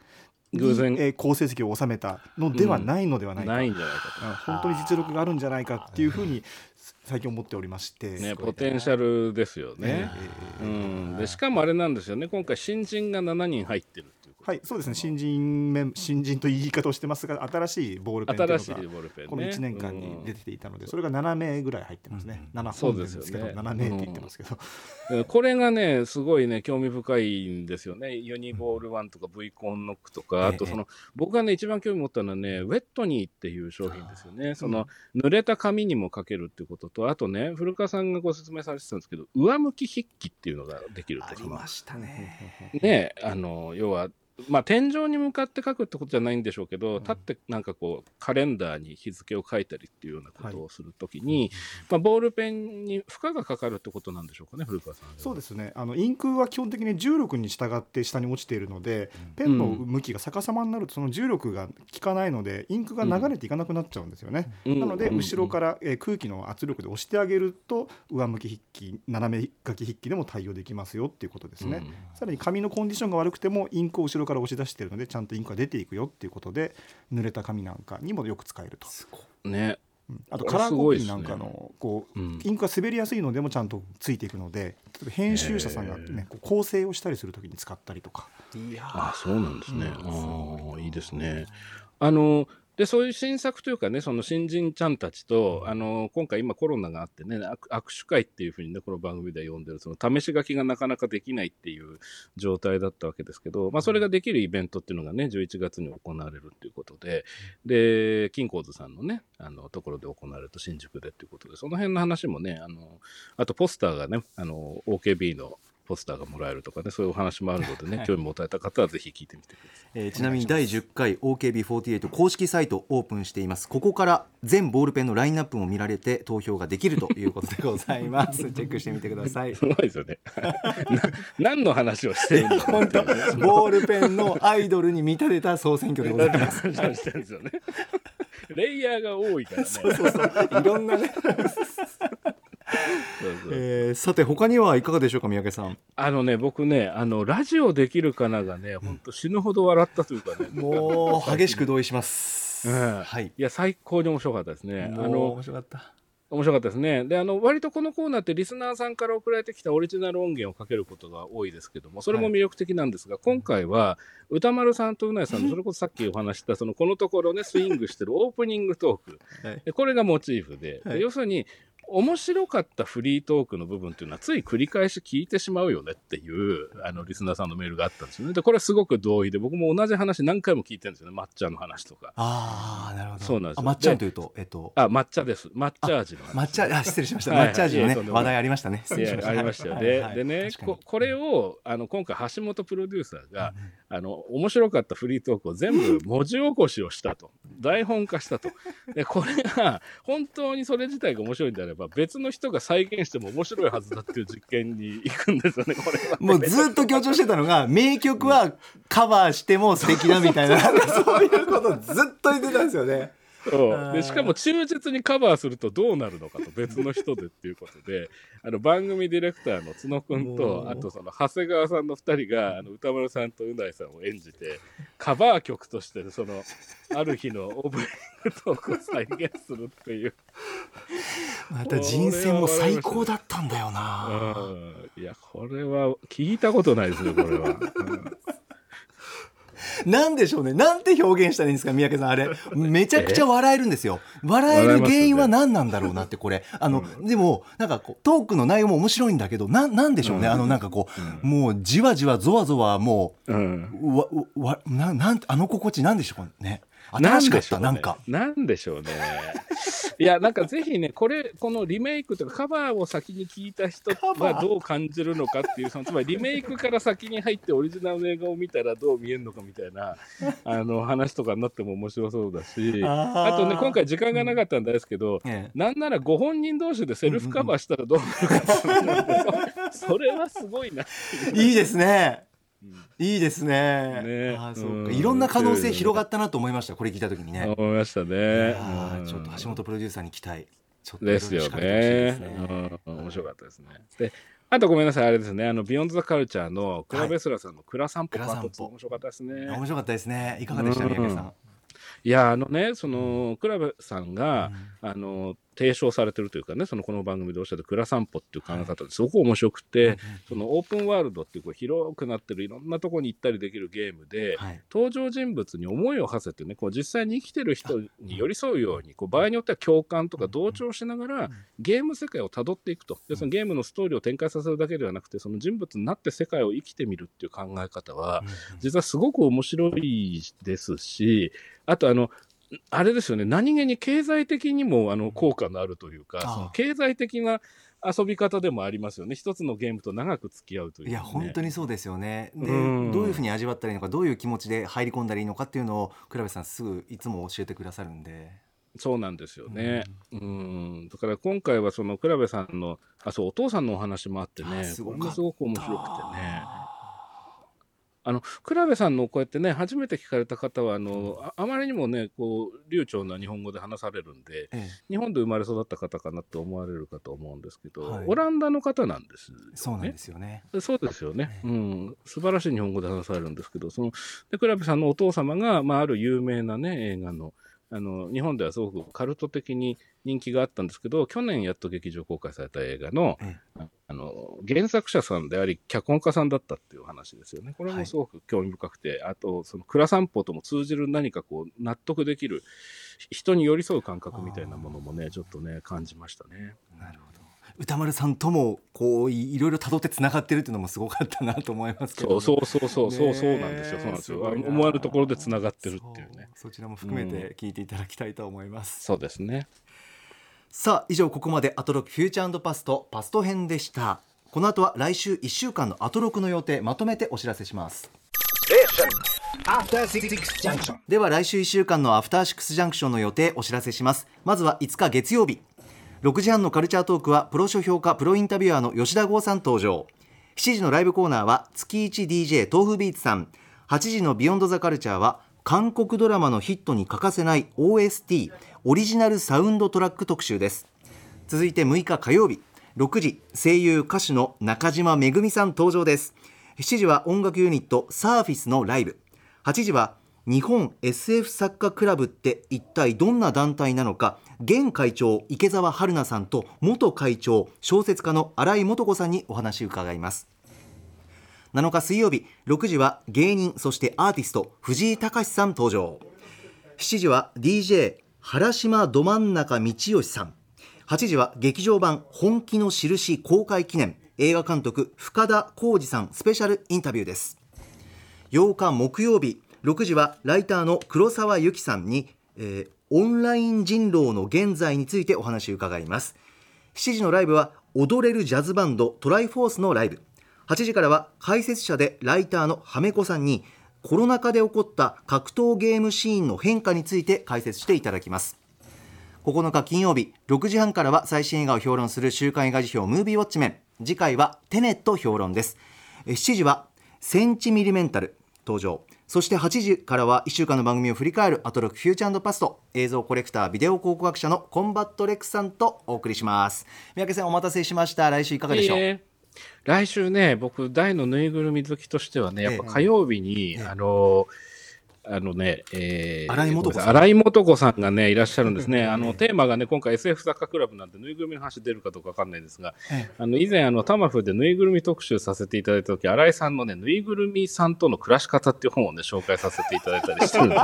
に偶然。えー好成績を収めたのではないのではないか、ないんじゃないかあ本当に実力があるんじゃないかっていうふうに最近思っておりまして、と。ね、ポテンシャルですよね。えーうん、でしかもあれなんですよね。今回新人が7人入ってるはい、そうですね。新人メン新人という言い方をしてますが新しいボールペンというの新しいがボールペンね。この1年間に出ていたので、それが7名ぐらい入ってますね、7そう本でけど、ですね7名って言ってますけど、うん。これがねすごいね興味深いんですよね。ユニボール1とか V コンノックとか、あとその僕がね一番興味持ったのはねウェットニーっていう商品ですよね。その濡れた紙にもかけるっていうこととあとね古川さんがご説明されてたんですけど上向き筆記っていうのができるとありましたね。ねあの要はまあ天井に向かって書くってことじゃないんでしょうけど、立ってなんかこうカレンダーに日付を書いたりっていうようなことをするときに、まあ、ボールペンに負荷がかかるってことなんでしょうかね古川さん。そうですね。あのインクは基本的に重力に従って下に落ちているので、ペンの向きが逆さまになるとその重力が効かないのでインクが流れていかなくなっちゃうんですよね、うん。なのでうん。後ろから、えー空気の圧力で押してあげると上向き筆記斜め書き筆記でも対応できますよっていうことですね、うん。さらに紙のコンディションが悪くてもインクを後ろから押し出しているのでちゃんとインクが出ていくよっていうことで濡れた紙なんかにもよく使えると、ね。うん。あとカラーコピーなんかのこう、うん。インクが滑りやすいのでもちゃんとついていくので例えば編集者さんがね、こう構成をしたりするときに使ったりとか。いやあそうなんですね。ああいいですね。あのでそういう新作というかねその新人ちゃんたちと、あの今回今コロナがあってね握握手会っていうふうにねこの番組では呼んでるその試し書きがなかなかできないっていう状態だったわけですけど、まあ、それができるイベントっていうのがね11月に行われるっていうことでで金光図さんのねあのところで行われると新宿でっていうことでその辺の話もねあのあとポスターがねあの OKB のポスターがもらえるとかねそういうお話もあるのでね、興味持たれた方はぜひ聞いてみてください。えーちなみに第10回 OKB48 公式サイトオープンしています。ここから全ボールペンのラインナップも見られて投票ができるということでございます。チェックしてみてください。すごいですよね。な何の話をしてるんだ本ボールペンのアイドルに見立てた総選挙でございます。してるんですよね。レイヤーが多いからね。そうそうそう。いろんなね、えーさて他にはいかがでしょうか三宅さん。あのね、僕ね、あの、ラジオできるかながね、本当死ぬほど笑ったというかね。もう激しく同意します、うん。はい。いや、最高に面白かったですね。あの面、白かった。面白かったですね。で、あの、割とこのコーナーってリスナーさんから送られてきたオリジナル音源をかけることが多いですけども、それも魅力的なんですが、今回は、歌丸さんとうなえさんの、それこそさっきお話した、その、このところね、スイングしてるオープニングトーク。はい。でこれがモチーフで、ではい。要するに、面白かったフリートークの部分っていうのはつい繰り返し聞いてしまうよねっていうあのリスナーさんのメールがあったんですよね。でこれすごく同意で僕も同じ話何回も聞いてるんですよね。抹茶の話とか。ああなるほど。そうなんですよ。あ抹茶というとえっとあ抹茶です。抹茶味の話。抹茶あ失礼しました。抹茶味のね話題ありましたね。ありましたよ。はいではい。でねこ、これをあの今回、橋本プロデューサーが、あの面白かったフリートークを全部 文字起こしをしたと、台本化したと。で、これが本当にそれ自体が面白いんであれば、別の人が再現しても面白いはずだっていう実験に行くんですよね、これは。もうずっと強調してたのが名曲はカバーしても素敵だみたいなそういうことをずっと言ってたんですよね。でしかも忠実にカバーするとどうなるのかと別の人でっていうことで あの番組ディレクターの角君とあとその長谷川さんの2人があの歌丸さんとうないさんを演じて カバー曲としてそのある日のオープニングトークを再現するっていう、また人選も最高だったんだよな。うん、いやこれは聞いたことないですねこれは、うん なんでしょうね。なんて表現したらいいんですか、三宅さん。あれ、めちゃくちゃ笑えるんですよ。笑える原因は何なんだろうなって、これ。あの、でも、なんかこう、トークの内容も面白いんだけど、な、なんでしょうね。あの、なんかこう、もう、じわじわ、ゾワゾワ、もうんう、わ、わ、な、なんて、あの心地なんでしょうね。新しかったなんかなんでしょうね。いや、なんかぜひね、これ、このリメイクというか、カバーを先に聞いた人がどう感じるのかっていう、そのつまりリメイクから先に入ってオリジナルの映画を見たらどう見えるのかみたいな あの話とかになっても面白そうだし、あとね、今回時間がなかったんですけど、ええなんならご本人同士でセルフカバーしたらどうなるか それはすごいないう。いいですね。うんいいですね。ね。あーそううんか。いろんな可能性広がったなと思いましたこれ聞いた時にね。思いましたいね。ちょっと橋本プロデューサーに期待。ちょっとですよね。うん、面白かったですね。で、あとごめんなさい、あれですね、あの、ビヨンドザカルチャーのクラベスラさんのクラ散歩パート2、面白かったですね。面白かったですね。いかがでしたうん。三宅さん。いや、あのね、その、クラベさんが、あの、提唱されてるというかね、そのこの番組でおっしゃって、クラ散歩っていう考え方ですごく面白くて、そのオープンワールドっていうこう広くなってるいろんなところに行ったりできるゲームで、はい。登場人物に思いを馳せてねこう実際に生きてる人に寄り添うようにこう場合によっては共感とか同調しながらゲーム世界をたどっていくと。でそのゲームのストーリーを展開させるだけではなくてその人物になって世界を生きてみるっていう考え方は実はすごく面白いですしあとあのあれですよね。何気に経済的にもあの効果のあるというかその経済的な遊び方でもありますよね。一つのゲームと長く付き合うという、ね、いや本当にそうですよね。でうん。どういうふうに味わったらいいのかどういう気持ちで入り込んだらいいのかっていうのを倉部さんすぐいつも教えてくださるんで。そうなんですよね。うん、だから今回はその倉部さんの、あ、そう、お父さんのお話もあってあね、すごすごく面白くてね。あの、倉部さんのこうやってね、初めて聞かれた方は、あの、ああまりにもね、こう、流暢な日本語で話されるんで、ええ日本で生まれ育った方かなって思われるかと思うんですけど、はいオランダの方なんですよね。そうなんですよねそうですよね。うん。素晴らしい日本語で話されるんですけど、その、で、クラブさんのお父様が、まあ、ある有名なね、映画の、あの、日本ではすごくカルト的に人気があったんですけど、去年やっと劇場公開された映画の、えあの、原作者さんであり、脚本家さんだったっていう話ですよね。これはいもすごく興味深くて、あと、その、蔵散歩とも通じる何かこう、納得できる、人に寄り添う感覚みたいなものもね、ちょっとね、感じましたね。なるほど歌丸さんともこういいろいろ辿ってつながってるっていうのもすごかったなと思いますけどそうそうそうそう、そうそうなんですよ。そうなんですよ。思わぬところでつながってるっていうね。そうそちらも含めて聞いていただきたいと思います、そうですね。さあ以上ここまでアトロクフューチャーパストパスト編でした。この後は来週1週間のアトロクの予定まとめてお知らせします。では来週1週間のアフターシックスジャンクションの予定お知らせします。まずは5日月曜日6時半のカルチャートークはプロ書評家プロインタビュアーの吉田豪さん登場。7時のライブコーナーは月 1DJ tofubeats さん。8時のビヨンドザカルチャーは韓国ドラマのヒットに欠かせない OST オリジナルサウンドトラック特集です。続いて6日火曜日6時声優歌手の中島めぐみさん登場です。7時は音楽ユニットサーフィスのライブ。8時は日本 SF 作家クラブって一体どんな団体なのか。現会長池澤春菜さんと元会長小説家の新井素子さんにお話を伺います。7日水曜日6時は芸人そしてアーティスト藤井隆さん登場。7時は DJ 原島ど真ん中道義さん。8時は劇場版本気の印公開記念。映画監督深田浩二さんスペシャルインタビューです。8日木曜日6時はライターの黒沢由紀さんに、えーオンライン人狼の現在についてお話を伺います。7時のライブは踊れるジャズバンドトライフォースのライブ。8時からは解説者でライターのはめこさんにコロナ禍で起こった格闘ゲームシーンの変化について解説していただきます。9日金曜日6時半からは最新映画を評論する週刊映画時評ムービーウォッチメン。次回はテネット評論です。7時はセンチミリメンタル登場。そして8時からは1週間の番組を振り返るアトロクフューチャーパスト映像コレクタービデオ考古学者のコンバット REC さんとお送りします。三宅さんお待たせしました。来週いかがでしょう？いいね来週ね、僕、大のぬいぐるみ好きとしてはね、やっぱ火曜日に、あの、あのね、えー、新井素子さん。新井素子さんがね、いらっしゃるんですね。あの、テーマがね、今回 SF 作家クラブなんで、ぬいぐるみの話出るかどうかわかんないんですが、あの、以前、あの、タマフでぬいぐるみ特集させていただいたとき、新井さんのね、ぬいぐるみさんとの暮らし方っていう本をね、紹介させていただいたりしてるんでね。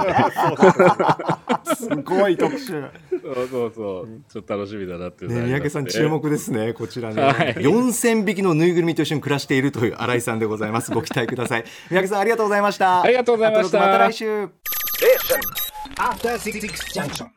すごい特集。ね、そうそうそう。ちょっと楽しみだなってね三宅さん注目ですねこちらね、はい。4000匹のぬいぐるみと一緒に暮らしているという新井さんでございます。ご期待ください。三宅さんありがとうございました。ありがとうございました。また来週 After Six Junction.